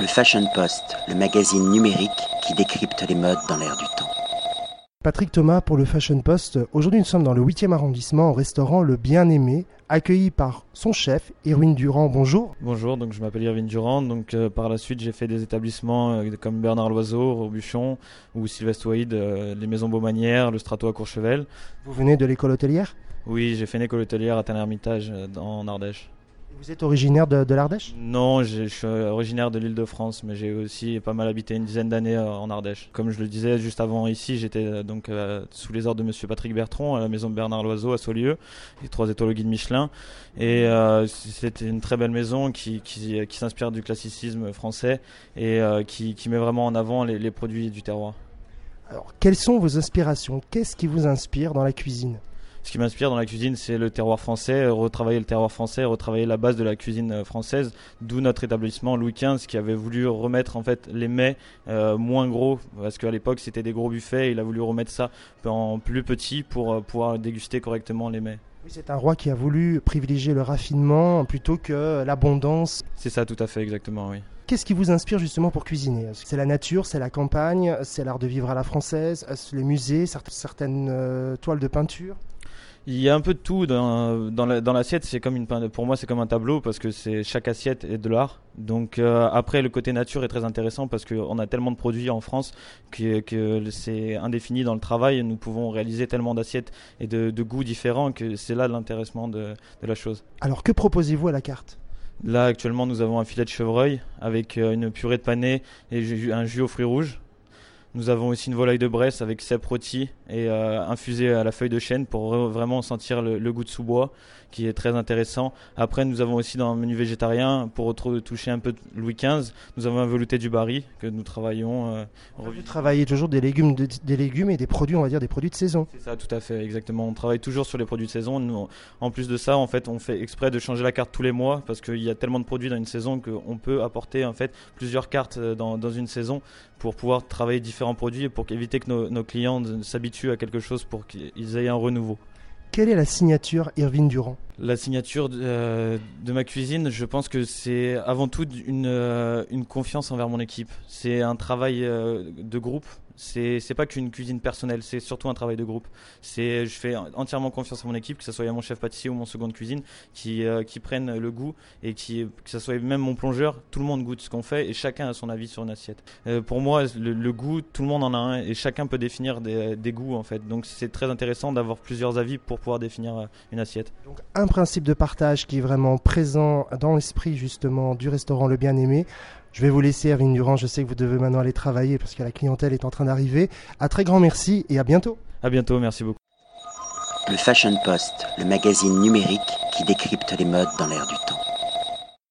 Le Fashion Post, le magazine numérique qui décrypte les modes dans l'air du temps. Patrick Thomas pour le Fashion Post. Aujourd'hui, nous sommes dans le 8e arrondissement au restaurant Le Bien-Aimé, accueilli par son chef, Irwin Durand. Bonjour. Bonjour, donc je m'appelle Irwin Durand. Donc euh, par la suite, j'ai fait des établissements euh, comme Bernard Loiseau, Robuchon ou Sylvestre Wade, euh, les Maisons Beaumanière, le Strato à Courchevel. Vous venez de l'école hôtelière? Oui, j'ai fait une école hôtelière à Tain-Hermitage en Ardèche. Vous êtes originaire de, l'Ardèche? Non, je suis originaire de l'île de France, mais j'ai aussi pas mal habité une dizaine d'années euh, en Ardèche. Comme je le disais juste avant ici, j'étais euh, donc euh, sous les ordres de Monsieur Patrick Bertrand à la maison de Bernard Loiseau à Saulieu, les trois étoiles guide Michelin. Et c'était une très belle maison qui, qui, s'inspire du classicisme français et qui, qui, met vraiment en avant les, les produits du terroir. Alors, quelles sont vos inspirations? Qu'est-ce qui vous inspire dans la cuisine? Ce qui m'inspire dans la cuisine, c'est le terroir français, retravailler le terroir français, retravailler la base de la cuisine euh, française. D'où notre établissement Louis XV qui avait voulu remettre en fait les mets euh, moins gros parce qu'à l'époque c'était des gros buffets. Il a voulu remettre ça en plus petit pour euh, pouvoir déguster correctement les mets. Oui, c'est un roi qui a voulu privilégier le raffinement plutôt que l'abondance. C'est ça, tout à fait, exactement, oui. Qu'est-ce qui vous inspire justement pour cuisiner? C'est la nature, c'est la campagne, c'est l'art de vivre à la française, les musées, certaines toiles de peinture? Il y a un peu de tout dans, dans l'assiette. c'est comme une pour moi, c'est comme un tableau parce que c'est chaque assiette est de l'art. Donc euh, après, le côté nature est très intéressant parce qu'on a tellement de produits en France que, que c'est indéfini dans le travail. Nous pouvons réaliser tellement d'assiettes et de, goûts différents que c'est là l'intéressement de, de la chose. Alors que proposez-vous à la carte? Là, actuellement, nous avons un filet de chevreuil avec euh, une purée de panais et un jus aux fruits rouges. Nous avons aussi une volaille de Bresse avec cèpe rôti et euh, infusée à la feuille de chêne pour vraiment sentir le, goût de sous-bois qui est très intéressant. Après, nous avons aussi dans le menu végétarien, pour toucher un peu Louis XV, nous avons un velouté du Barry que nous travaillons. Euh, vous travaillez toujours des légumes, des légumes et des produits, on va dire des produits de saison. C'est ça, tout à fait, exactement. On travaille toujours sur les produits de saison. en plus de ça, en fait, on fait exprès de changer la carte tous les mois parce qu'il y a tellement de produits dans une saison qu'on peut apporter en fait plusieurs cartes euh, dans, dans une saison pour pouvoir travailler différents produits et pour éviter que nos, nos clients s'habituent à quelque chose pour qu'ils aient un renouveau. Quelle est la signature Irvine Durand? La signature de, euh, de, ma cuisine, je pense que c'est avant tout une, euh, une, confiance envers mon équipe. C'est un travail euh, de groupe c'est pas qu'une cuisine personnelle, c'est surtout un travail de groupe. C'est je fais entièrement confiance à mon équipe, que ce soit mon chef pâtissier ou mon second de cuisine, qui euh, qui prennent le goût et qui que ce soit même mon plongeur, tout le monde goûte ce qu'on fait et chacun a son avis sur une assiette. Euh, pour moi, le, goût, tout le monde en a un et chacun peut définir des, des goûts en fait. Donc c'est très intéressant d'avoir plusieurs avis pour pouvoir définir euh, une assiette. Donc un principe de partage qui est vraiment présent dans l'esprit justement du restaurant Le Bien Aimé. Je vais vous laisser, Erwin Durand. Je sais que vous devez maintenant aller travailler parce que la clientèle est en train d'arriver. À très grand merci et à bientôt. À bientôt, merci beaucoup. Le Fashion Post, le magazine numérique qui décrypte les modes dans l'air du temps.